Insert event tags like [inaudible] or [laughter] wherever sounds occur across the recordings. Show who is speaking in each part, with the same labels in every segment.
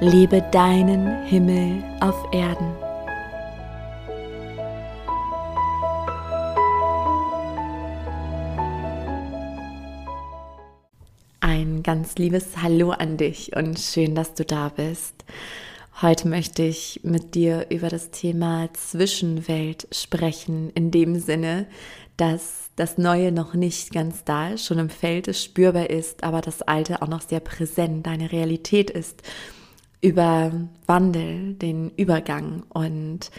Speaker 1: Lebe deinen Himmel auf Erden. Ein ganz liebes Hallo an dich und schön, dass du da bist. Heute möchte ich mit dir über das Thema Zwischenwelt sprechen, in dem Sinne, dass das Neue noch nicht ganz da ist, schon im Feld ist, spürbar ist, aber das Alte auch noch sehr präsent, deine Realität ist über Wandel, den Übergang. Und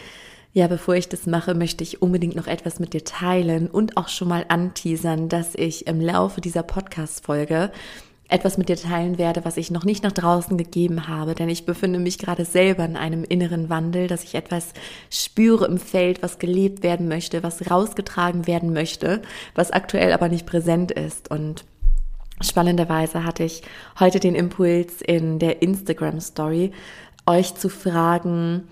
Speaker 1: ja, bevor ich das mache, möchte ich unbedingt noch etwas mit dir teilen und auch schon mal anteasern, dass ich im Laufe dieser Podcast-Folge etwas mit dir teilen werde, was ich noch nicht nach draußen gegeben habe, denn ich befinde mich gerade selber in einem inneren Wandel, dass ich etwas spüre im Feld, was gelebt werden möchte, was rausgetragen werden möchte, was aktuell aber nicht präsent ist und Spannenderweise hatte ich heute den Impuls in der Instagram Story, euch zu fragen,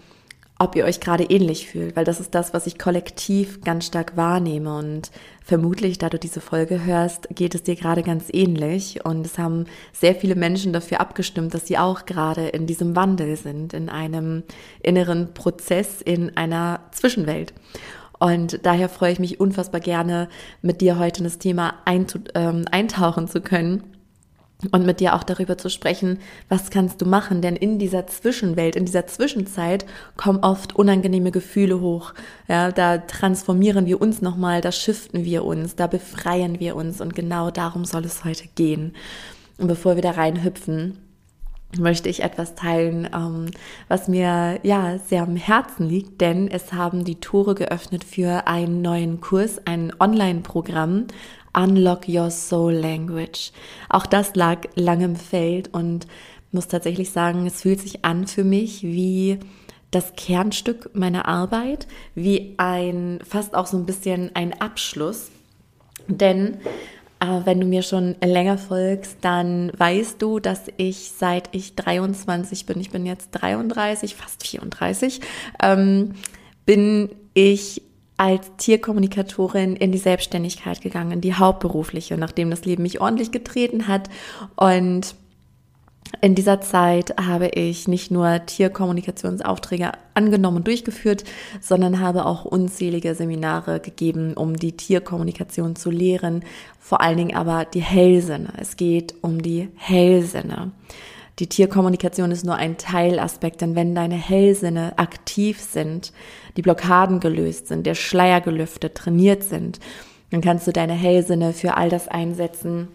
Speaker 1: ob ihr euch gerade ähnlich fühlt, weil das ist das, was ich kollektiv ganz stark wahrnehme und vermutlich, da du diese Folge hörst, geht es dir gerade ganz ähnlich und es haben sehr viele Menschen dafür abgestimmt, dass sie auch gerade in diesem Wandel sind, in einem inneren Prozess, in einer Zwischenwelt. Und daher freue ich mich unfassbar gerne, mit dir heute in das Thema ähm, eintauchen zu können und mit dir auch darüber zu sprechen, was kannst du machen, denn in dieser Zwischenwelt, in dieser Zwischenzeit kommen oft unangenehme Gefühle hoch. Ja, da transformieren wir uns nochmal, da shiften wir uns, da befreien wir uns und genau darum soll es heute gehen. Und bevor wir da reinhüpfen, möchte ich etwas teilen, ähm, was mir ja sehr am Herzen liegt, denn es haben die Tore geöffnet für einen neuen Kurs, ein Online-Programm, Unlock Your Soul Language. Auch das lag lange im Feld und muss tatsächlich sagen, es fühlt sich an für mich wie das Kernstück meiner Arbeit, wie ein fast auch so ein bisschen ein Abschluss. Denn wenn du mir schon länger folgst, dann weißt du, dass ich seit ich 23 bin, ich bin jetzt 33, fast 34, ähm, bin ich als Tierkommunikatorin in die Selbstständigkeit gegangen, in die hauptberufliche, nachdem das Leben mich ordentlich getreten hat. Und in dieser Zeit habe ich nicht nur Tierkommunikationsaufträge angenommen und durchgeführt, sondern habe auch unzählige Seminare gegeben, um die Tierkommunikation zu lehren, vor allen Dingen aber die Hellsinne. Es geht um die Hellsinne. Die Tierkommunikation ist nur ein Teilaspekt, denn wenn deine Hellsinne aktiv sind, die Blockaden gelöst sind, der Schleier gelüftet, trainiert sind, dann kannst du deine Hellsinne für all das einsetzen,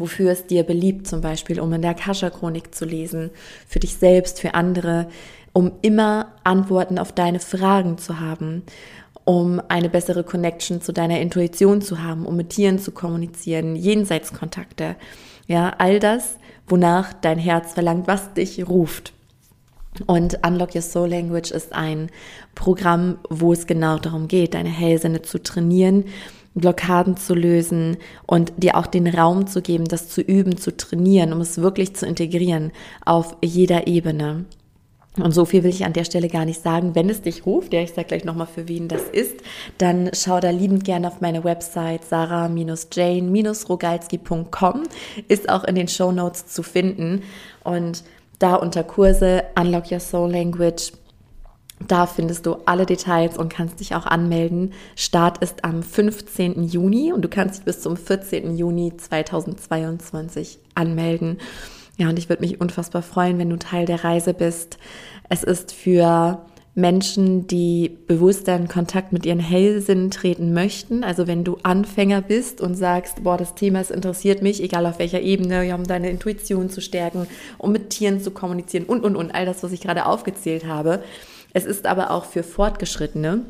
Speaker 1: wofür es dir beliebt, zum Beispiel, um in der Akasha-Chronik zu lesen, für dich selbst, für andere, um immer Antworten auf deine Fragen zu haben, um eine bessere Connection zu deiner Intuition zu haben, um mit Tieren zu kommunizieren, Jenseitskontakte. Ja, all das, wonach dein Herz verlangt, was dich ruft. Und Unlock Your Soul Language ist ein Programm, wo es genau darum geht, deine Hellsinne zu trainieren Blockaden zu lösen und dir auch den Raum zu geben, das zu üben, zu trainieren, um es wirklich zu integrieren auf jeder Ebene. Und so viel will ich an der Stelle gar nicht sagen. Wenn es dich ruft, ja, ich sage gleich nochmal, für wen das ist, dann schau da liebend gerne auf meine Website sarah-jane-rogalski.com. Ist auch in den Show Notes zu finden. Und da unter Kurse Unlock Your Soul Language da findest du alle Details und kannst dich auch anmelden. Start ist am 15. Juni und du kannst dich bis zum 14. Juni 2022 anmelden. Ja, und ich würde mich unfassbar freuen, wenn du Teil der Reise bist. Es ist für Menschen, die bewusster in Kontakt mit ihren Hellsinnen treten möchten. Also wenn du Anfänger bist und sagst, boah, das Thema, es interessiert mich, egal auf welcher Ebene, um deine Intuition zu stärken, um mit Tieren zu kommunizieren und, und, und, all das, was ich gerade aufgezählt habe es ist aber auch für Fortgeschrittene,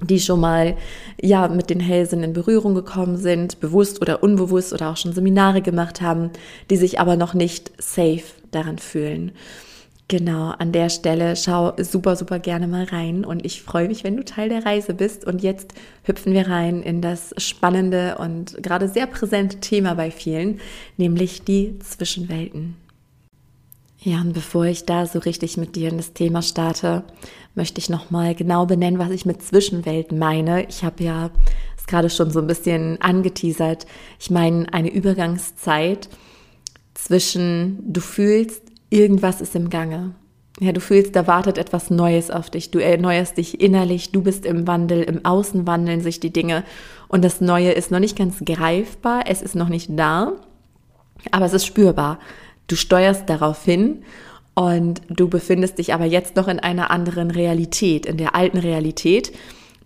Speaker 1: die schon mal ja mit den Hellsinn in Berührung gekommen sind, bewusst oder unbewusst oder auch schon Seminare gemacht haben, die sich aber noch nicht safe daran fühlen. Genau, an der Stelle schau super, super gerne mal rein und ich freue mich, wenn du Teil der Reise bist. Und jetzt hüpfen wir rein in das spannende und gerade sehr präsente Thema bei vielen, nämlich die Zwischenwelten. Ja, und bevor ich da so richtig mit dir in das Thema starte, möchte ich nochmal genau benennen, was ich mit Zwischenwelten meine. Ich habe ja es gerade schon so ein bisschen angeteasert. Ich meine eine Übergangszeit zwischen du fühlst, irgendwas ist im Gange. Ja, du fühlst, da wartet etwas Neues auf dich. Du erneuerst dich innerlich, du bist im Wandel, im Außen wandeln sich die Dinge und das Neue ist noch nicht ganz greifbar, es ist noch nicht da, aber es ist spürbar. Du steuerst darauf hin und du befindest dich aber jetzt noch in einer anderen Realität, in der alten Realität,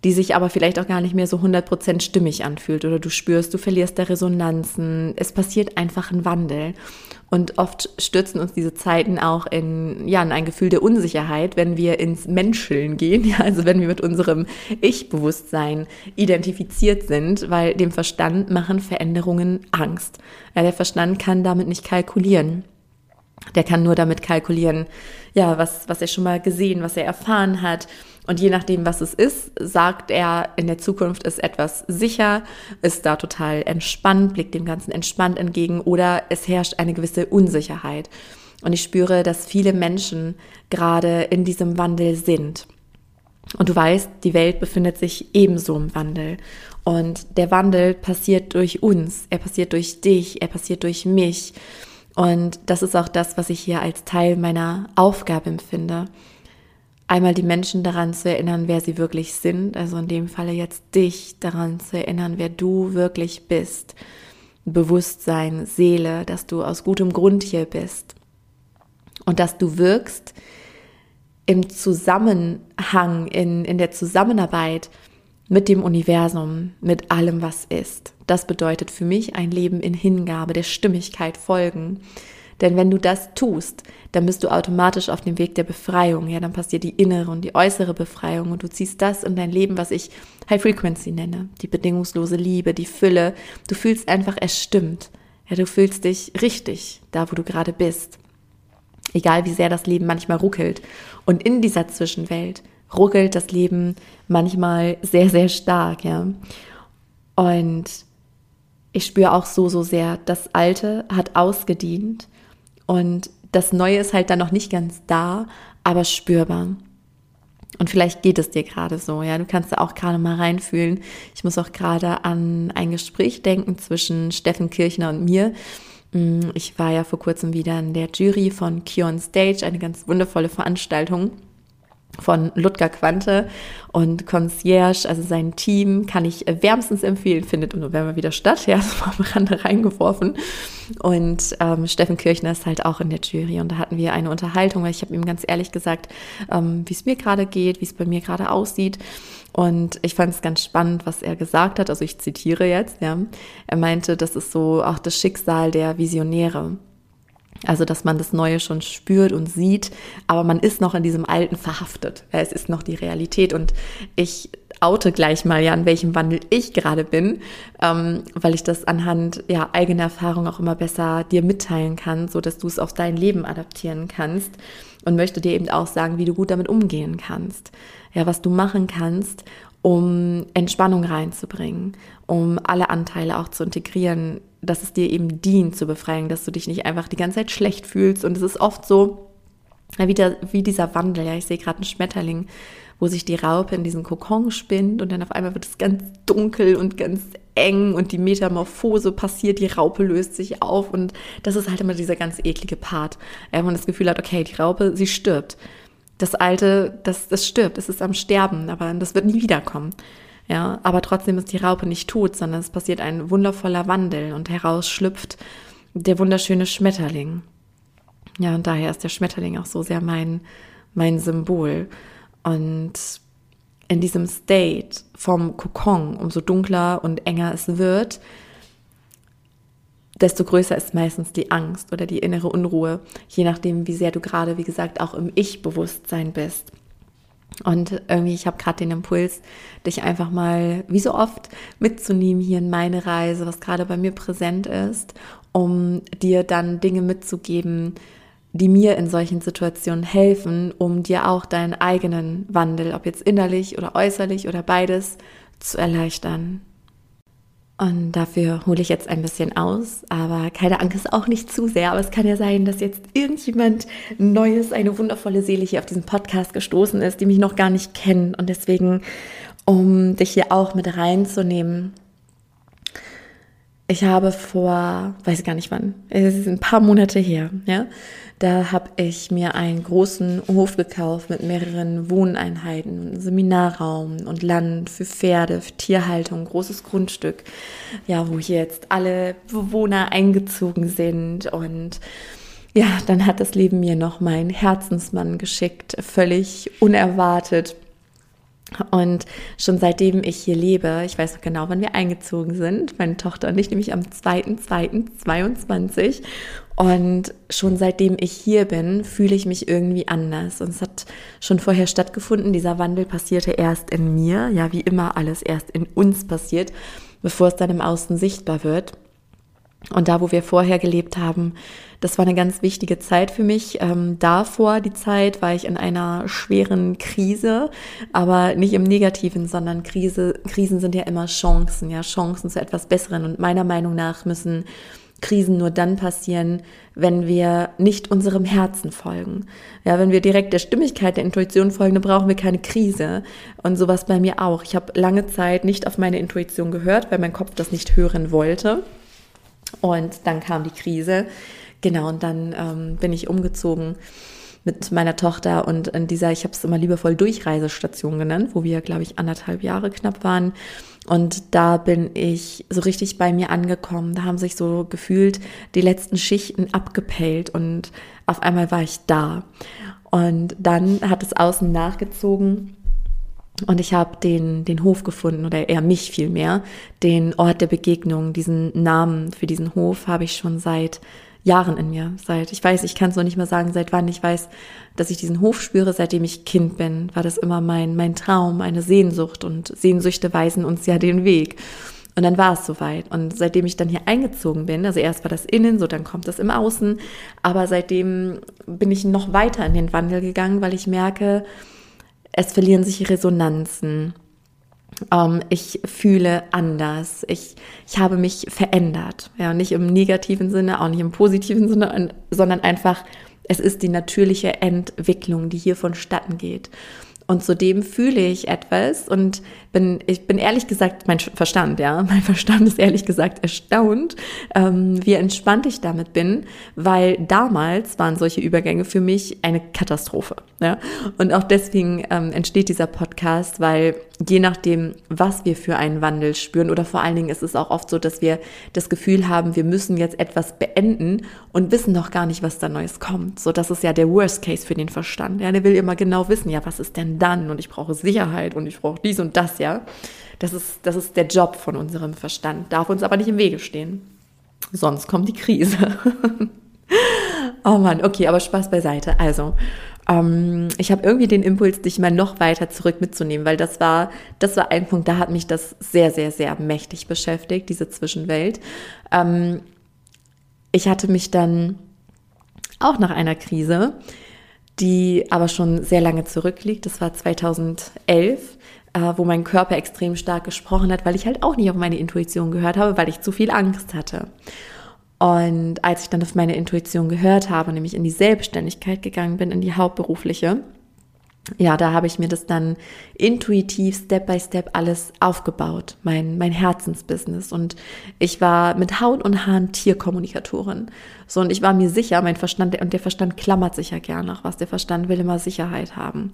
Speaker 1: die sich aber vielleicht auch gar nicht mehr so 100% stimmig anfühlt oder du spürst, du verlierst der Resonanzen. Es passiert einfach ein Wandel. Und oft stürzen uns diese Zeiten auch in, ja, in ein Gefühl der Unsicherheit, wenn wir ins Menscheln gehen, [laughs] ja, also wenn wir mit unserem Ich-Bewusstsein identifiziert sind, weil dem Verstand machen Veränderungen Angst. Ja, der Verstand kann damit nicht kalkulieren. Der kann nur damit kalkulieren, ja, was, was er schon mal gesehen, was er erfahren hat, und je nachdem, was es ist, sagt er, in der Zukunft ist etwas sicher, ist da total entspannt, blickt dem Ganzen entspannt entgegen oder es herrscht eine gewisse Unsicherheit. Und ich spüre, dass viele Menschen gerade in diesem Wandel sind. Und du weißt, die Welt befindet sich ebenso im Wandel. Und der Wandel passiert durch uns, er passiert durch dich, er passiert durch mich. Und das ist auch das, was ich hier als Teil meiner Aufgabe empfinde einmal die Menschen daran zu erinnern, wer sie wirklich sind, also in dem Falle jetzt dich daran zu erinnern, wer du wirklich bist. Bewusstsein, Seele, dass du aus gutem Grund hier bist und dass du wirkst im Zusammenhang, in, in der Zusammenarbeit mit dem Universum, mit allem, was ist. Das bedeutet für mich ein Leben in Hingabe, der Stimmigkeit folgen. Denn wenn du das tust, dann bist du automatisch auf dem Weg der Befreiung. Ja, dann passiert die innere und die äußere Befreiung und du ziehst das in dein Leben, was ich High Frequency nenne. Die bedingungslose Liebe, die Fülle. Du fühlst einfach, es stimmt. Ja, du fühlst dich richtig, da wo du gerade bist. Egal wie sehr das Leben manchmal ruckelt. Und in dieser Zwischenwelt ruckelt das Leben manchmal sehr, sehr stark, ja. Und ich spüre auch so, so sehr, das Alte hat ausgedient und das Neue ist halt dann noch nicht ganz da, aber spürbar. Und vielleicht geht es dir gerade so, ja. Du kannst da auch gerade mal reinfühlen. Ich muss auch gerade an ein Gespräch denken zwischen Steffen Kirchner und mir. Mm, ich war ja vor kurzem wieder in der Jury von Kion Stage, eine ganz wundervolle Veranstaltung von Ludger Quante und Concierge, also sein Team, kann ich wärmstens empfehlen, findet im November wieder statt, ja, [laughs] so am Rande reingeworfen. Und ähm, Steffen Kirchner ist halt auch in der Jury und da hatten wir eine Unterhaltung, weil ich habe ihm ganz ehrlich gesagt, ähm, wie es mir gerade geht, wie es bei mir gerade aussieht. Und ich fand es ganz spannend, was er gesagt hat. Also ich zitiere jetzt, ja. Er meinte, das ist so auch das Schicksal der Visionäre. Also, dass man das Neue schon spürt und sieht, aber man ist noch in diesem Alten verhaftet. Es ist noch die Realität und ich oute gleich mal ja, an welchem Wandel ich gerade bin, ähm, weil ich das anhand ja eigener Erfahrung auch immer besser dir mitteilen kann, so dass du es auf dein Leben adaptieren kannst und möchte dir eben auch sagen, wie du gut damit umgehen kannst. Ja, was du machen kannst, um Entspannung reinzubringen, um alle Anteile auch zu integrieren, dass es dir eben dient zur Befreiung, dass du dich nicht einfach die ganze Zeit schlecht fühlst. Und es ist oft so, wie, der, wie dieser Wandel. Ja, ich sehe gerade einen Schmetterling, wo sich die Raupe in diesen Kokon spinnt und dann auf einmal wird es ganz dunkel und ganz eng und die Metamorphose passiert, die Raupe löst sich auf und das ist halt immer dieser ganz eklige Part, wo man das Gefühl hat, okay, die Raupe, sie stirbt. Das Alte, das, das stirbt, es ist am Sterben, aber das wird nie wiederkommen. Ja, aber trotzdem ist die Raupe nicht tot, sondern es passiert ein wundervoller Wandel und heraus schlüpft der wunderschöne Schmetterling. Ja, und daher ist der Schmetterling auch so sehr mein, mein Symbol. Und in diesem State vom Kokon, umso dunkler und enger es wird, desto größer ist meistens die Angst oder die innere Unruhe, je nachdem, wie sehr du gerade, wie gesagt, auch im Ich-Bewusstsein bist. Und irgendwie, ich habe gerade den Impuls, dich einfach mal, wie so oft, mitzunehmen hier in meine Reise, was gerade bei mir präsent ist, um dir dann Dinge mitzugeben, die mir in solchen Situationen helfen, um dir auch deinen eigenen Wandel, ob jetzt innerlich oder äußerlich oder beides, zu erleichtern. Und dafür hole ich jetzt ein bisschen aus, aber keine Angst, auch nicht zu sehr. Aber es kann ja sein, dass jetzt irgendjemand Neues, eine wundervolle Seele hier auf diesen Podcast gestoßen ist, die mich noch gar nicht kennen. Und deswegen, um dich hier auch mit reinzunehmen, ich habe vor, weiß gar nicht wann, es ist ein paar Monate her, ja, da habe ich mir einen großen Hof gekauft mit mehreren Wohneinheiten, Seminarraum und Land für Pferde, für Tierhaltung, großes Grundstück, ja, wo hier jetzt alle Bewohner eingezogen sind. Und ja, dann hat das Leben mir noch meinen Herzensmann geschickt, völlig unerwartet und schon seitdem ich hier lebe, ich weiß noch genau, wann wir eingezogen sind, meine Tochter und ich, nämlich am 2.2.22. Und schon seitdem ich hier bin, fühle ich mich irgendwie anders. Und es hat schon vorher stattgefunden. Dieser Wandel passierte erst in mir, ja, wie immer alles erst in uns passiert, bevor es dann im Außen sichtbar wird. Und da, wo wir vorher gelebt haben, das war eine ganz wichtige Zeit für mich. Ähm, davor, die Zeit, war ich in einer schweren Krise, aber nicht im Negativen, sondern Krise, Krisen sind ja immer Chancen, ja, Chancen zu etwas Besseren. Und meiner Meinung nach müssen Krisen nur dann passieren, wenn wir nicht unserem Herzen folgen. Ja, wenn wir direkt der Stimmigkeit der Intuition folgen, dann brauchen wir keine Krise. Und sowas bei mir auch. Ich habe lange Zeit nicht auf meine Intuition gehört, weil mein Kopf das nicht hören wollte. Und dann kam die Krise. Genau, und dann ähm, bin ich umgezogen mit meiner Tochter und in dieser, ich habe es immer liebevoll Durchreisestation genannt, wo wir, glaube ich, anderthalb Jahre knapp waren. Und da bin ich so richtig bei mir angekommen. Da haben sich so gefühlt die letzten Schichten abgepellt und auf einmal war ich da. Und dann hat es außen nachgezogen und ich habe den, den Hof gefunden, oder eher mich vielmehr, den Ort der Begegnung, diesen Namen für diesen Hof habe ich schon seit Jahren in mir. Seit, ich weiß, ich kann es noch nicht mal sagen, seit wann ich weiß, dass ich diesen Hof spüre, seitdem ich Kind bin, war das immer mein, mein Traum, eine Sehnsucht und Sehnsüchte weisen uns ja den Weg. Und dann war es soweit. Und seitdem ich dann hier eingezogen bin, also erst war das innen, so dann kommt das im Außen, aber seitdem bin ich noch weiter in den Wandel gegangen, weil ich merke, es verlieren sich Resonanzen. Ähm, ich fühle anders. Ich, ich habe mich verändert. Ja, nicht im negativen Sinne, auch nicht im positiven Sinne, sondern einfach, es ist die natürliche Entwicklung, die hier vonstatten geht. Und zudem fühle ich etwas und bin, ich bin ehrlich gesagt, mein Verstand, ja, [laughs] mein Verstand ist ehrlich gesagt erstaunt, ähm, wie entspannt ich damit bin, weil damals waren solche Übergänge für mich eine Katastrophe, ja. Und auch deswegen ähm, entsteht dieser Podcast, weil je nachdem, was wir für einen Wandel spüren oder vor allen Dingen ist es auch oft so, dass wir das Gefühl haben, wir müssen jetzt etwas beenden und wissen noch gar nicht, was da Neues kommt. So, das ist ja der Worst Case für den Verstand. Ja, der will immer genau wissen, ja, was ist denn dann? Und ich brauche Sicherheit und ich brauche dies und das, ja. Das ist, das ist der Job von unserem Verstand, darf uns aber nicht im Wege stehen. Sonst kommt die Krise. [laughs] oh Mann, okay, aber Spaß beiseite. Also, ähm, ich habe irgendwie den Impuls, dich mal noch weiter zurück mitzunehmen, weil das war, das war ein Punkt, da hat mich das sehr, sehr, sehr mächtig beschäftigt, diese Zwischenwelt. Ähm, ich hatte mich dann auch nach einer Krise, die aber schon sehr lange zurückliegt, das war 2011, äh, wo mein Körper extrem stark gesprochen hat, weil ich halt auch nicht auf meine Intuition gehört habe, weil ich zu viel Angst hatte. Und als ich dann auf meine Intuition gehört habe, nämlich in die Selbstständigkeit gegangen bin, in die hauptberufliche, ja, da habe ich mir das dann intuitiv, Step by Step alles aufgebaut, mein, mein Herzensbusiness. Und ich war mit Haut und Haaren Tierkommunikatorin. So, und ich war mir sicher, mein Verstand, und der Verstand klammert sich ja gern nach was. Der Verstand will immer Sicherheit haben.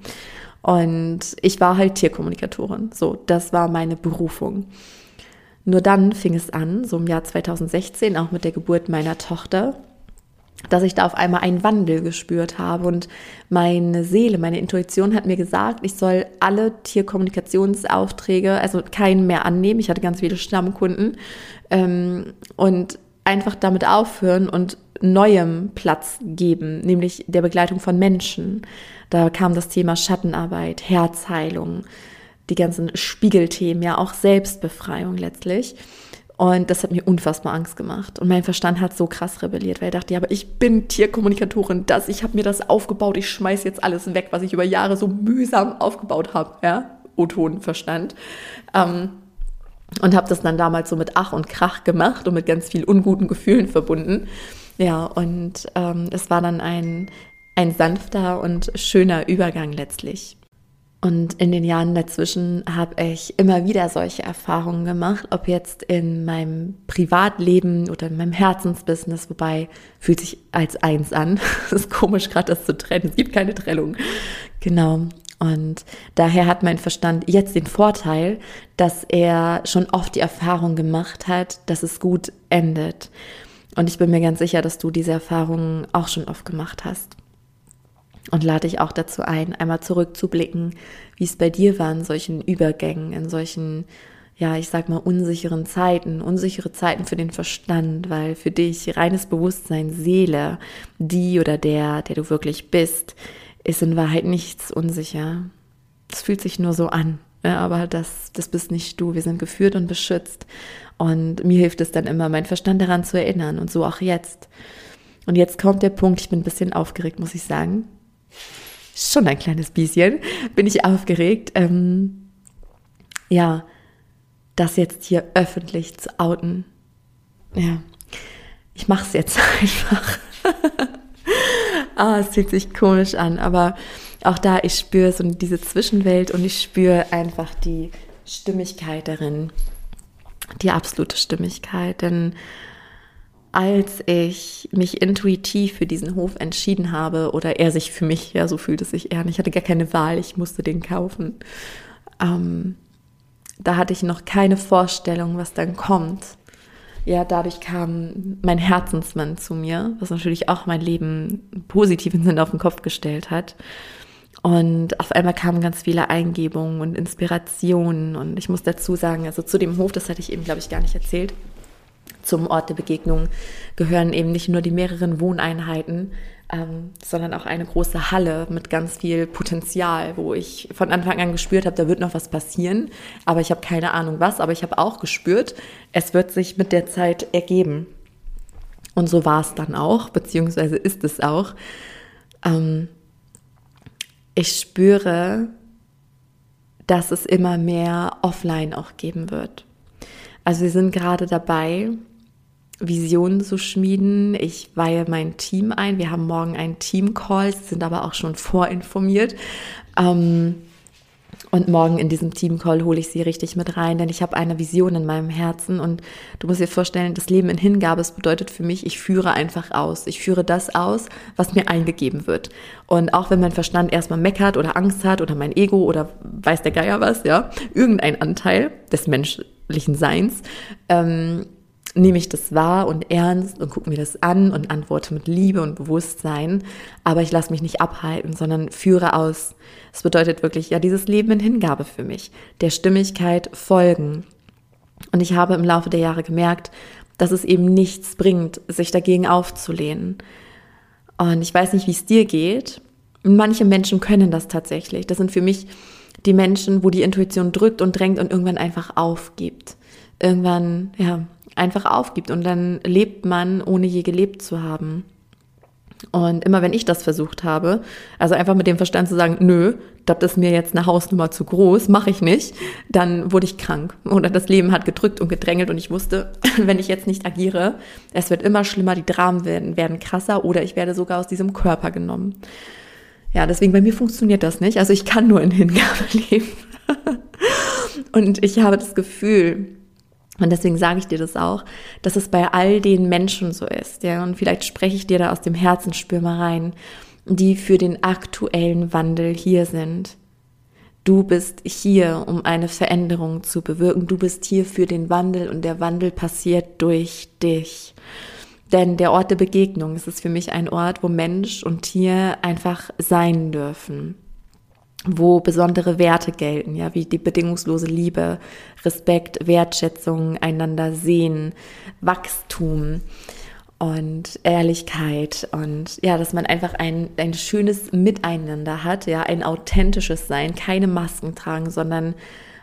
Speaker 1: Und ich war halt Tierkommunikatorin. So, das war meine Berufung. Nur dann fing es an, so im Jahr 2016, auch mit der Geburt meiner Tochter, dass ich da auf einmal einen Wandel gespürt habe und meine Seele, meine Intuition hat mir gesagt, ich soll alle Tierkommunikationsaufträge, also keinen mehr annehmen. Ich hatte ganz viele Stammkunden ähm, und einfach damit aufhören und neuem Platz geben, nämlich der Begleitung von Menschen. Da kam das Thema Schattenarbeit, Herzheilung, die ganzen Spiegelthemen, ja auch Selbstbefreiung letztlich. Und das hat mir unfassbar Angst gemacht. Und mein Verstand hat so krass rebelliert, weil er dachte, ja, aber ich bin Tierkommunikatorin, das, ich habe mir das aufgebaut, ich schmeiß jetzt alles weg, was ich über Jahre so mühsam aufgebaut habe, ja, O-Ton-Verstand. Ähm, und habe das dann damals so mit Ach und Krach gemacht und mit ganz viel unguten Gefühlen verbunden. Ja, und ähm, es war dann ein, ein sanfter und schöner Übergang letztlich. Und in den Jahren dazwischen habe ich immer wieder solche Erfahrungen gemacht, ob jetzt in meinem Privatleben oder in meinem Herzensbusiness, wobei fühlt sich als eins an. [laughs] Es ist komisch, gerade das zu trennen. Es gibt keine Trennung. Genau. Und daher hat mein Verstand jetzt den Vorteil, dass er schon oft die Erfahrung gemacht hat, dass es gut endet. Und ich bin mir ganz sicher, dass du diese Erfahrungen auch schon oft gemacht hast und lade dich auch dazu ein, einmal zurückzublicken, wie es bei dir war in solchen Übergängen, in solchen, ja, ich sag mal, unsicheren Zeiten, unsichere Zeiten für den Verstand, weil für dich reines Bewusstsein, Seele, die oder der, der du wirklich bist, ist in Wahrheit nichts unsicher. Es fühlt sich nur so an. Ja, aber das, das bist nicht du. Wir sind geführt und beschützt. Und mir hilft es dann immer, meinen Verstand daran zu erinnern. Und so auch jetzt. Und jetzt kommt der Punkt, ich bin ein bisschen aufgeregt, muss ich sagen schon ein kleines bisschen, bin ich aufgeregt. Ähm, ja, das jetzt hier öffentlich zu outen. Ja, ich mache es jetzt [laughs] einfach. ah, es fühlt sich komisch an, aber auch da, ich spüre so diese Zwischenwelt und ich spüre einfach die Stimmigkeit darin. Die absolute Stimmigkeit, denn als ich mich intuitiv für diesen Hof entschieden habe, oder er sich für mich, ja, so fühlt es sich eher, ich hatte gar keine Wahl, ich musste den kaufen. Ähm, da hatte ich noch keine Vorstellung, was dann kommt. Ja, dadurch kam mein Herzensmann zu mir, was natürlich auch mein Leben positiv im Sinne auf den Kopf gestellt hat. Und auf einmal kamen ganz viele Eingebungen und Inspirationen. Und ich muss dazu sagen, also zu dem Hof, das hatte ich eben, glaube ich, gar nicht erzählt, zum Ort der Begegnung gehören eben nicht nur die mehreren Wohneinheiten, ähm, sondern auch eine große Halle mit ganz viel Potenzial, wo ich von Anfang an gespürt habe, da wird noch was passieren, aber ich habe keine Ahnung was, aber ich habe auch gespürt, es wird sich mit der Zeit ergeben. Und so war es dann auch, beziehungsweise ist es auch. Ähm, ich spüre, dass es immer mehr offline auch geben wird. Also wir sind gerade dabei, Visionen zu schmieden. Ich weihe mein Team ein. Wir haben morgen einen Team-Call, sind aber auch schon vorinformiert. Ähm, und morgen in diesem Team-Call hole ich sie richtig mit rein, denn ich habe eine Vision in meinem Herzen und du musst dir vorstellen, das Leben in Hingabe, bedeutet für mich, ich führe einfach aus. Ich führe das aus, was mir eingegeben wird. Und auch wenn mein Verstand erstmal meckert oder Angst hat oder mein Ego oder weiß der Geier was, ja, irgendein Anteil des menschlichen Seins, ähm, nehme ich das wahr und ernst und gucke mir das an und antworte mit Liebe und Bewusstsein. Aber ich lasse mich nicht abhalten, sondern führe aus. Das bedeutet wirklich, ja, dieses Leben in Hingabe für mich, der Stimmigkeit folgen. Und ich habe im Laufe der Jahre gemerkt, dass es eben nichts bringt, sich dagegen aufzulehnen. Und ich weiß nicht, wie es dir geht. Manche Menschen können das tatsächlich. Das sind für mich die Menschen, wo die Intuition drückt und drängt und irgendwann einfach aufgibt. Irgendwann, ja, einfach aufgibt und dann lebt man, ohne je gelebt zu haben. Und immer wenn ich das versucht habe, also einfach mit dem Verstand zu sagen, nö, das ist mir jetzt eine Hausnummer zu groß, mache ich nicht, dann wurde ich krank. Oder das Leben hat gedrückt und gedrängelt und ich wusste, [laughs] wenn ich jetzt nicht agiere, es wird immer schlimmer, die Dramen werden, werden krasser oder ich werde sogar aus diesem Körper genommen. Ja, deswegen bei mir funktioniert das nicht. Also ich kann nur in Hingabe [laughs] leben. und ich habe das Gefühl, und deswegen sage ich dir das auch, dass es bei all den Menschen so ist, ja, und vielleicht spreche ich dir da aus dem Herzen, mal rein, die für den aktuellen Wandel hier sind. Du bist hier, um eine Veränderung zu bewirken. Du bist hier für den Wandel und der Wandel passiert durch dich. Denn der Ort der Begegnung, es ist für mich ein Ort, wo Mensch und Tier einfach sein dürfen wo besondere Werte gelten, ja, wie die bedingungslose Liebe, Respekt, Wertschätzung, einander sehen, Wachstum und Ehrlichkeit und ja, dass man einfach ein, ein schönes Miteinander hat, ja, ein authentisches Sein, keine Masken tragen, sondern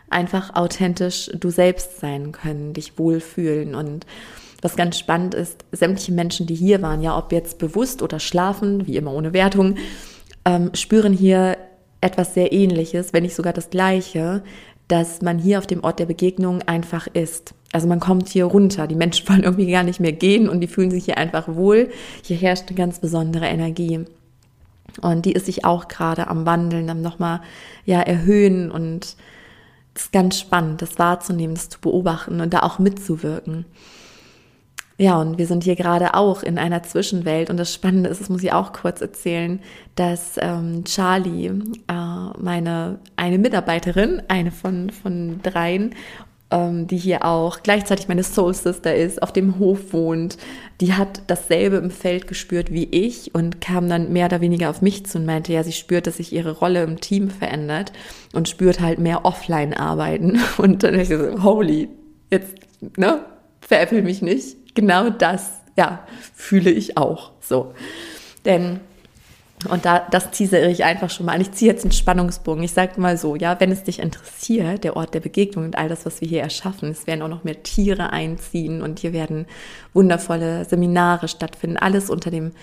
Speaker 1: einfach authentisch du selbst sein können, dich wohlfühlen und was ganz spannend ist, sämtliche Menschen, die hier waren, ja, ob jetzt bewusst oder schlafen, wie immer ohne Wertung, ähm, spüren hier etwas sehr ähnliches, wenn nicht sogar das gleiche, dass man hier auf dem Ort der Begegnung einfach ist. Also man kommt hier runter, die Menschen [laughs] wollen irgendwie gar nicht mehr gehen und die fühlen sich hier einfach wohl. Hier herrscht eine ganz besondere Energie. Und die ist sich auch gerade am Wandeln, am nochmal ja, erhöhen und es ist ganz spannend, das wahrzunehmen, das zu beobachten und da auch mitzuwirken. Ja, und wir sind hier gerade auch in einer Zwischenwelt. Und das Spannende ist, das muss ich auch kurz erzählen, dass ähm, Charlie, äh, meine eine Mitarbeiterin, eine von, von dreien, ähm, die hier auch gleichzeitig meine Soul Sister ist, auf dem Hof wohnt, die hat dasselbe im Feld gespürt wie ich und kam dann mehr oder weniger auf mich zu und meinte, ja, sie spürt, dass sich ihre Rolle im Team verändert und spürt halt mehr offline arbeiten. [laughs] Und dann dachte ich so, holy, jetzt, ne, veräppel mich nicht genau das, ja, fühle ich auch so. Denn und da, das teasere ich einfach schon mal an. Ich ziehe jetzt einen Spannungsbogen. Ich sage mal so, ja, wenn es dich interessiert, der Ort der Begegnung und all das, was wir hier erschaffen, es werden auch noch mehr Tiere einziehen und hier werden wundervolle Seminare stattfinden. Alles unter dem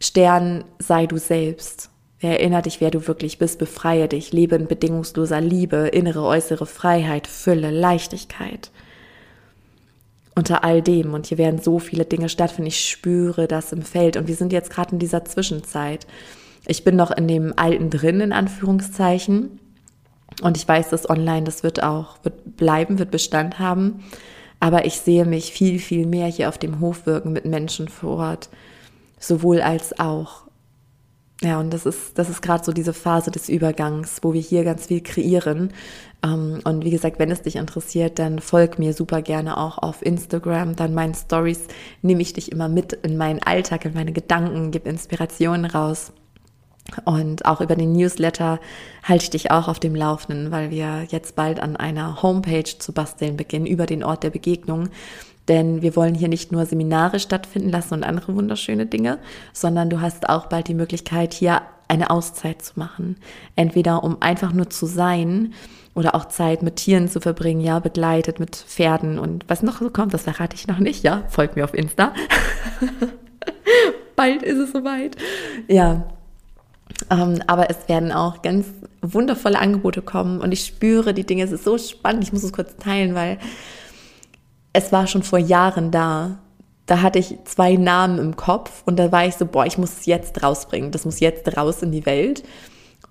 Speaker 1: Stern sei du selbst. Erinnere dich, wer du wirklich bist, befreie dich, lebe in bedingungsloser Liebe, innere, äußere Freiheit, Fülle, Leichtigkeit unter all dem. Und hier werden so viele Dinge stattfinden. Ich spüre das im Feld. Und wir sind jetzt gerade in dieser Zwischenzeit. Ich bin noch in dem Alten drin, in Anführungszeichen. Und ich weiß, dass online, das wird auch wird bleiben, wird Bestand haben. Aber ich sehe mich viel, viel mehr hier auf dem Hof wirken mit Menschen vor Ort. Sowohl als auch. Ja, und das ist, das ist gerade so diese Phase des Übergangs, wo wir hier ganz viel kreieren. Ähm, und wie gesagt, wenn es dich interessiert, dann folg mir super gerne auch auf Instagram. Dann meinen Stories nehme ich dich immer mit in meinen Alltag, in meine Gedanken, gebe Inspirationen raus. Und auch über den Newsletter halte ich dich auch auf dem Laufenden, weil wir jetzt bald an einer Homepage zu basteln beginnen über den Ort der Begegnung. Denn wir wollen hier nicht nur Seminare stattfinden lassen und andere wunderschöne Dinge, sondern du hast auch bald die Möglichkeit, hier eine Auszeit zu machen. Entweder um einfach nur zu sein oder auch Zeit mit Tieren zu verbringen, ja, begleitet mit Pferden und was noch so kommt, das verrate ich noch nicht, ja, folgt mir auf Insta. [laughs] bald ist es soweit. Ja, ähm, aber es werden auch ganz wundervolle Angebote kommen und ich spüre die Dinge, es ist so spannend, ich muss es kurz teilen, weil es war schon vor Jahren da. Da hatte ich zwei Namen im Kopf und da war ich so, boah, ich muss es jetzt rausbringen. Das muss jetzt raus in die Welt.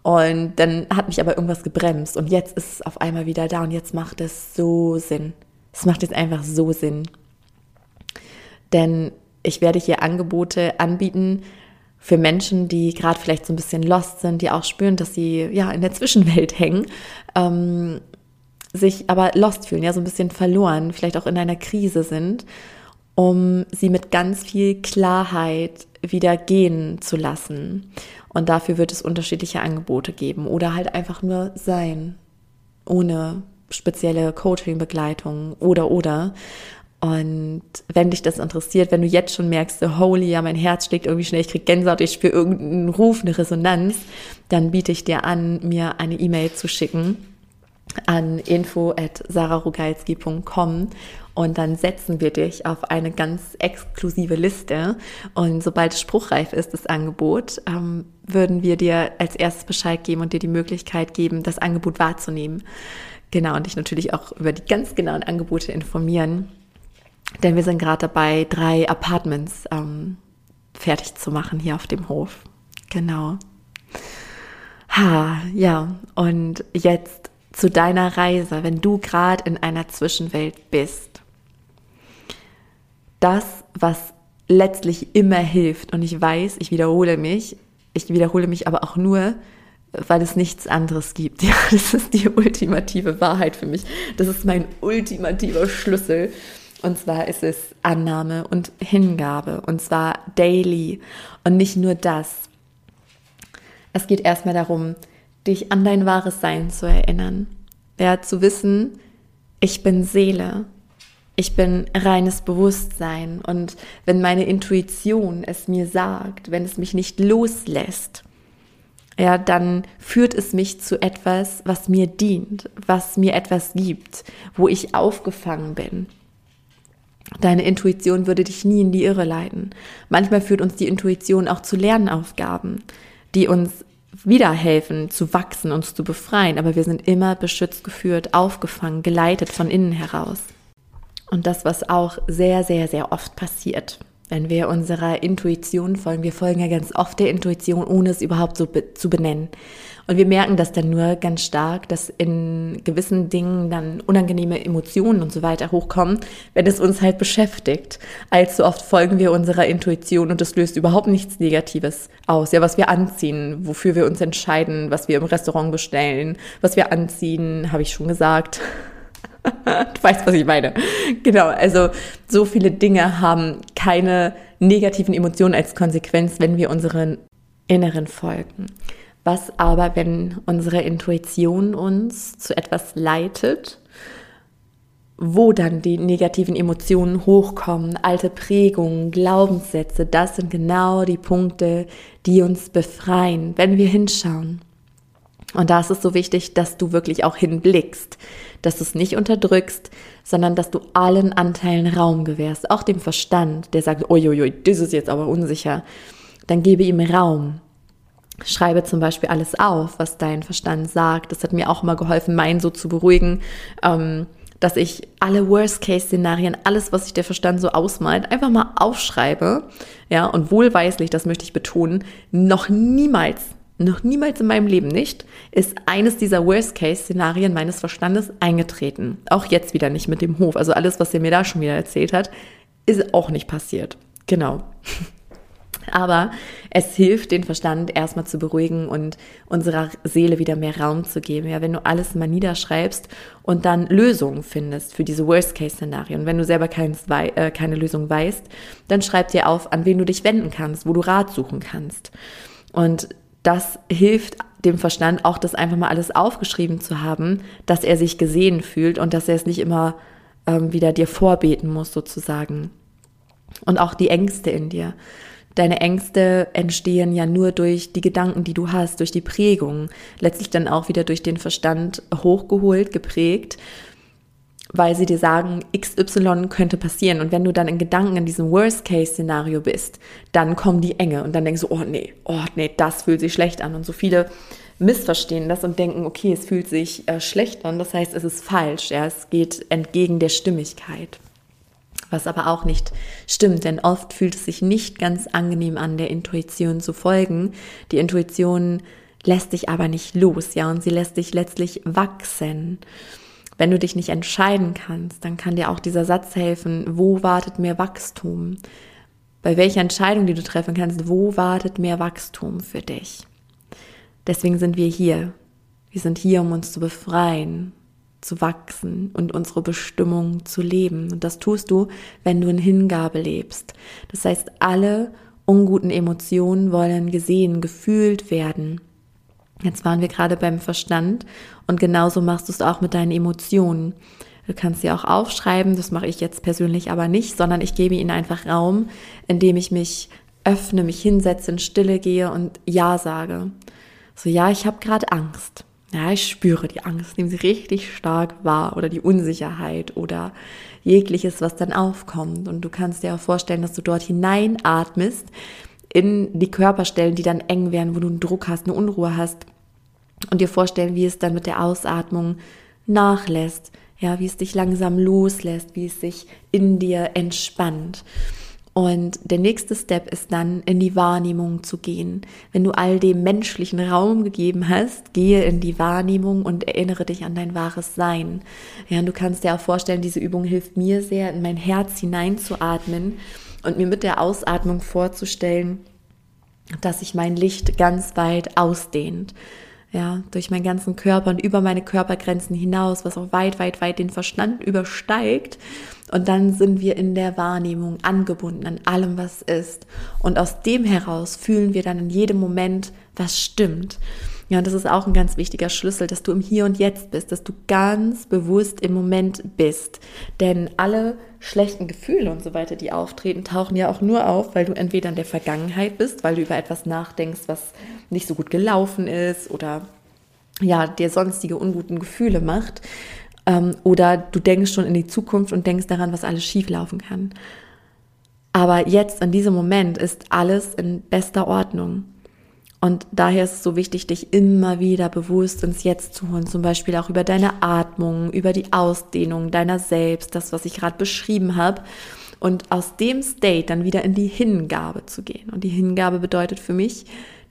Speaker 1: Und dann hat mich aber irgendwas gebremst und jetzt ist es auf einmal wieder da und jetzt macht es so Sinn. Es macht jetzt einfach so Sinn. Denn ich werde hier Angebote anbieten für Menschen, die gerade vielleicht so ein bisschen lost sind, die auch spüren, dass sie ja in der Zwischenwelt [laughs] hängen. Ähm, sich aber lost fühlen, ja, so ein bisschen verloren, vielleicht auch in einer Krise sind, um sie mit ganz viel Klarheit wieder gehen zu lassen. Und dafür wird es unterschiedliche Angebote geben oder halt einfach nur sein, ohne spezielle Coaching-Begleitung oder oder. Und wenn dich das interessiert, wenn du jetzt schon merkst, holy, ja, mein Herz schlägt irgendwie schnell, ich krieg Gänsehaut, ich spüre irgendeinen Ruf, eine Resonanz, dann biete ich dir an, mir eine E-Mail zu schicken an info@sararugalski.com und dann setzen wir dich auf eine ganz exklusive Liste und sobald es spruchreif ist, das Angebot, ähm, würden wir dir als erstes Bescheid geben und dir die Möglichkeit geben, das Angebot wahrzunehmen. Genau, und dich natürlich auch über die ganz genauen Angebote informieren, denn wir sind gerade dabei, drei Apartments ähm, fertig zu machen hier auf dem Hof. Genau. Ha, ja, und jetzt zu deiner Reise, wenn du gerade in einer Zwischenwelt bist. Das, was letztlich immer hilft, und ich weiß, ich wiederhole mich, ich wiederhole mich aber auch nur, weil es nichts anderes gibt. [laughs] Ja, das ist die ultimative Wahrheit für mich. Das ist mein ultimativer Schlüssel. Und zwar ist es Annahme und Hingabe. Und zwar daily. Und nicht nur das. Es geht erstmal darum, dich an dein wahres Sein zu erinnern. Ja, zu wissen, ich bin Seele, ich bin reines Bewusstsein und wenn meine Intuition es mir sagt, wenn es mich nicht loslässt, ja, dann führt es mich zu etwas, was mir dient, was mir etwas gibt, wo ich aufgefangen bin. Deine Intuition würde dich nie in die Irre leiten. Manchmal führt uns die Intuition auch zu Lernaufgaben, die uns wieder helfen, zu wachsen, uns zu befreien. Aber wir sind immer beschützt geführt, aufgefangen, geleitet von innen heraus. Und das, was auch sehr, sehr, sehr oft passiert, wenn wir unserer Intuition folgen. Wir folgen ja ganz oft der Intuition, ohne es überhaupt so be zu benennen. Und wir merken das dann nur ganz stark, dass in gewissen Dingen dann unangenehme Emotionen und so weiter hochkommen, wenn es uns halt beschäftigt. Allzu oft folgen wir unserer Intuition und es löst überhaupt nichts Negatives aus. Ja, was wir anziehen, wofür wir uns entscheiden, was wir im Restaurant bestellen, was wir anziehen, habe ich schon gesagt. [laughs] du weißt, was ich meine. Genau, also so viele Dinge haben keine negativen Emotionen als Konsequenz, wenn wir unseren Inneren folgen. Was aber, wenn unsere Intuition uns zu etwas leitet, wo dann die negativen Emotionen hochkommen, alte Prägungen, Glaubenssätze, das sind genau die Punkte, die uns befreien, wenn wir hinschauen. Und da ist es so wichtig, dass du wirklich auch hinblickst, dass du es nicht unterdrückst, sondern dass du allen Anteilen Raum gewährst, auch dem Verstand, der sagt, uiuiui, das ist jetzt aber unsicher. Dann gebe ihm Raum. Schreibe zum Beispiel alles auf, was dein Verstand sagt. Das hat mir auch immer geholfen, meinen so zu beruhigen, ähm, dass ich alle Worst-Case-Szenarien, alles, was sich der Verstand so ausmalt, einfach mal aufschreibe. Ja, und wohlweislich, das möchte ich betonen, noch niemals noch niemals in meinem Leben nicht, ist eines dieser Worst-Case-Szenarien meines Verstandes eingetreten. Auch jetzt wieder nicht mit dem Hof. Also alles, was er mir da schon wieder erzählt hat, ist auch nicht passiert. Genau. [laughs] Aber es hilft, den Verstand erstmal zu beruhigen und unserer Seele wieder mehr Raum zu geben. Ja, wenn du alles mal niederschreibst und dann Lösungen findest für diese Worst-Case-Szenarien. Wenn du selber keins, äh, keine Lösung weißt, dann schreib dir auf, an wen du dich wenden kannst, wo du Rat suchen kannst. Und das hilft dem Verstand auch, das einfach mal alles aufgeschrieben zu haben, dass er sich gesehen fühlt und dass er es nicht immer ähm, wieder dir vorbeten muss, sozusagen. Und auch die Ängste in dir. Deine Ängste entstehen ja nur durch die Gedanken, die du hast, durch die Prägung, letztlich dann auch wieder durch den Verstand hochgeholt, geprägt weil sie dir sagen, XY könnte passieren. Und wenn du dann in Gedanken in diesem Worst-Case-Szenario bist, dann kommen die Enge und dann denkst du, oh nee, oh nee, das fühlt sich schlecht an. Und so viele missverstehen das und denken, okay, es fühlt sich äh, schlecht an, das heißt, es ist falsch, ja, es geht entgegen der Stimmigkeit. Was aber auch nicht stimmt, denn oft fühlt es sich nicht ganz angenehm an, der Intuition zu folgen. Die Intuition lässt dich aber nicht los, ja, und sie lässt dich letztlich wachsen. Wenn du dich nicht entscheiden kannst, dann kann dir auch dieser Satz helfen, wo wartet mehr Wachstum? Bei welcher Entscheidung, die du treffen kannst, wo wartet mehr Wachstum für dich? Deswegen sind wir hier. Wir sind hier, um uns zu befreien, zu wachsen und unsere Bestimmung zu leben. Und das tust du, wenn du in Hingabe lebst. Das heißt, alle unguten Emotionen wollen gesehen, gefühlt werden. Jetzt waren wir gerade beim Verstand und genauso machst du es auch mit deinen Emotionen. Du kannst sie auch aufschreiben, das mache ich jetzt persönlich aber nicht, sondern ich gebe ihnen einfach Raum, indem ich mich öffne, mich hinsetze, in Stille gehe und Ja sage. So, ja, ich habe gerade Angst. Ja, ich spüre die Angst, nehme sie richtig stark wahr oder die Unsicherheit oder jegliches, was dann aufkommt. Und du kannst dir auch vorstellen, dass du dort hineinatmest in die Körperstellen, die dann eng werden, wo du einen Druck hast, eine Unruhe hast und dir vorstellen, wie es dann mit der Ausatmung nachlässt, ja, wie es dich langsam loslässt, wie es sich in dir entspannt. Und der nächste Step ist dann in die Wahrnehmung zu gehen. Wenn du all dem menschlichen Raum gegeben hast, gehe in die Wahrnehmung und erinnere dich an dein wahres Sein. Ja, und du kannst dir auch vorstellen, diese Übung hilft mir sehr, in mein Herz hineinzuatmen und mir mit der Ausatmung vorzustellen, dass sich mein Licht ganz weit ausdehnt. Ja, durch meinen ganzen Körper und über meine Körpergrenzen hinaus, was auch weit, weit, weit den Verstand übersteigt. Und dann sind wir in der Wahrnehmung angebunden an allem, was ist. Und aus dem heraus fühlen wir dann in jedem Moment, was stimmt. Ja, und das ist auch ein ganz wichtiger Schlüssel, dass du im Hier und Jetzt bist, dass du ganz bewusst im Moment bist. Denn alle schlechten Gefühle und so weiter, die auftreten, tauchen ja auch nur auf, weil du entweder in der Vergangenheit bist, weil du über etwas nachdenkst, was nicht so gut gelaufen ist oder ja, dir sonstige unguten Gefühle macht. Ähm, oder du denkst schon in die Zukunft und denkst daran, was alles schief laufen kann. Aber jetzt, in diesem Moment, ist alles in bester Ordnung. Und daher ist es so wichtig, dich immer wieder bewusst ins Jetzt zu holen, zum Beispiel auch über deine Atmung, über die Ausdehnung deiner selbst, das, was ich gerade beschrieben habe. Und aus dem State dann wieder in die Hingabe zu gehen. Und die Hingabe bedeutet für mich,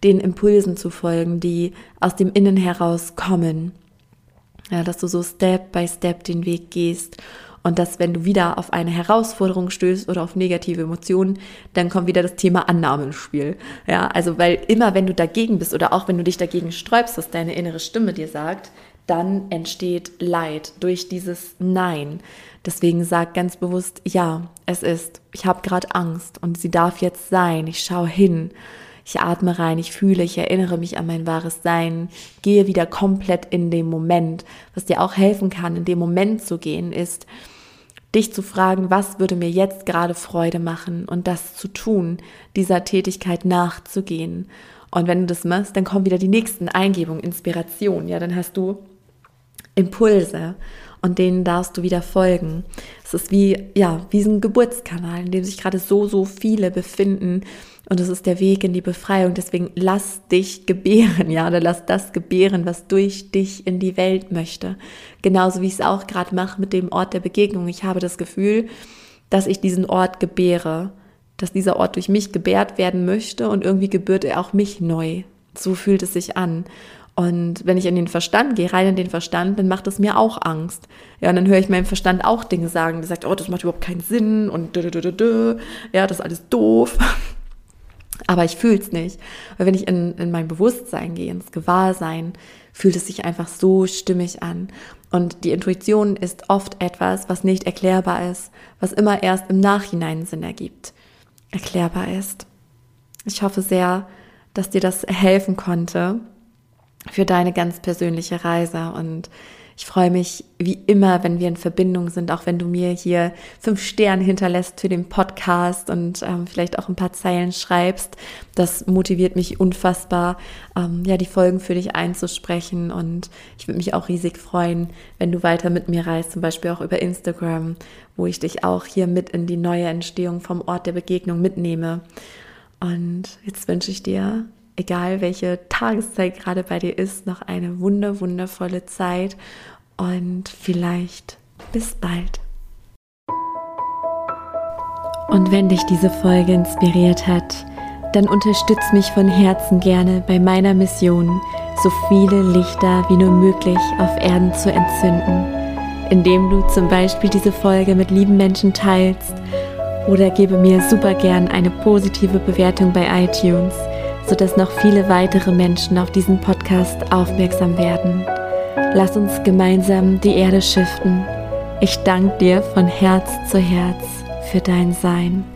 Speaker 1: den Impulsen zu folgen, die aus dem Innen heraus kommen. Ja, dass du so Step by Step den Weg gehst und dass, wenn du wieder auf eine Herausforderung stößt oder auf negative Emotionen, dann kommt wieder das Thema Annahme ins Spiel. Ja, also, weil immer, wenn du dagegen bist oder auch wenn du dich dagegen sträubst, was deine innere Stimme dir sagt, dann entsteht Leid durch dieses Nein. Deswegen sag ganz bewusst, ja, es ist. Ich habe gerade Angst und sie darf jetzt sein. Ich schaue hin. Ich atme rein, ich fühle, ich erinnere mich an mein wahres Sein, gehe wieder komplett in den Moment. Was dir auch helfen kann, in dem Moment zu gehen, ist, dich zu fragen, was würde mir jetzt gerade Freude machen und das zu tun, dieser Tätigkeit nachzugehen. Und wenn du das machst, dann kommen wieder die nächsten Eingebungen, Inspiration. Ja, dann hast du Impulse und denen darfst du wieder folgen. Es ist wie, ja, wie ein Geburtskanal, in dem sich gerade so, so viele befinden, und es ist der Weg in die Befreiung. Deswegen lass dich gebären, ja, oder lass das gebären, was durch dich in die Welt möchte. Genauso wie ich es auch gerade mache mit dem Ort der Begegnung. Ich habe das Gefühl, dass ich diesen Ort gebäre, dass dieser Ort durch mich gebärt werden möchte und irgendwie gebührt er auch mich neu. So fühlt es sich an. Und wenn ich in den Verstand gehe, rein in den Verstand, dann macht es mir auch Angst. Ja, und dann höre ich meinem Verstand auch Dinge sagen, der sagt, oh, das macht überhaupt keinen Sinn und dö, dö, dö, dö. ja, das ist alles doof. [laughs] Aber ich fühle es nicht. Weil wenn ich in, in mein Bewusstsein gehe, ins Gewahrsein, fühlt es sich einfach so stimmig an. Und die Intuition ist oft etwas, was nicht erklärbar ist, was immer erst im Nachhinein Sinn ergibt, erklärbar ist. Ich hoffe sehr, dass dir das helfen konnte für deine ganz persönliche Reise und ich freue mich wie immer, wenn wir in Verbindung sind, auch wenn du mir hier fünf Sterne hinterlässt für den Podcast und ähm, vielleicht auch ein paar Zeilen schreibst. Das motiviert mich unfassbar, ähm, ja, die Folgen für dich einzusprechen. Und ich würde mich auch riesig freuen, wenn du weiter mit mir reist, zum Beispiel auch über Instagram, wo ich dich auch hier mit in die neue Entstehung vom Ort der Begegnung mitnehme. Und jetzt wünsche ich dir egal welche Tageszeit gerade bei dir ist, noch eine wunder, wundervolle Zeit und vielleicht bis bald. Und wenn dich diese Folge inspiriert hat, dann unterstütz mich von Herzen gerne bei meiner Mission, so viele Lichter wie nur möglich auf Erden zu entzünden, indem du zum Beispiel diese Folge mit lieben Menschen teilst oder gebe mir super gern eine positive Bewertung bei iTunes sodass noch viele weitere Menschen auf diesen Podcast aufmerksam werden. Lass uns gemeinsam die Erde schiften. Ich danke dir von Herz zu Herz für dein Sein.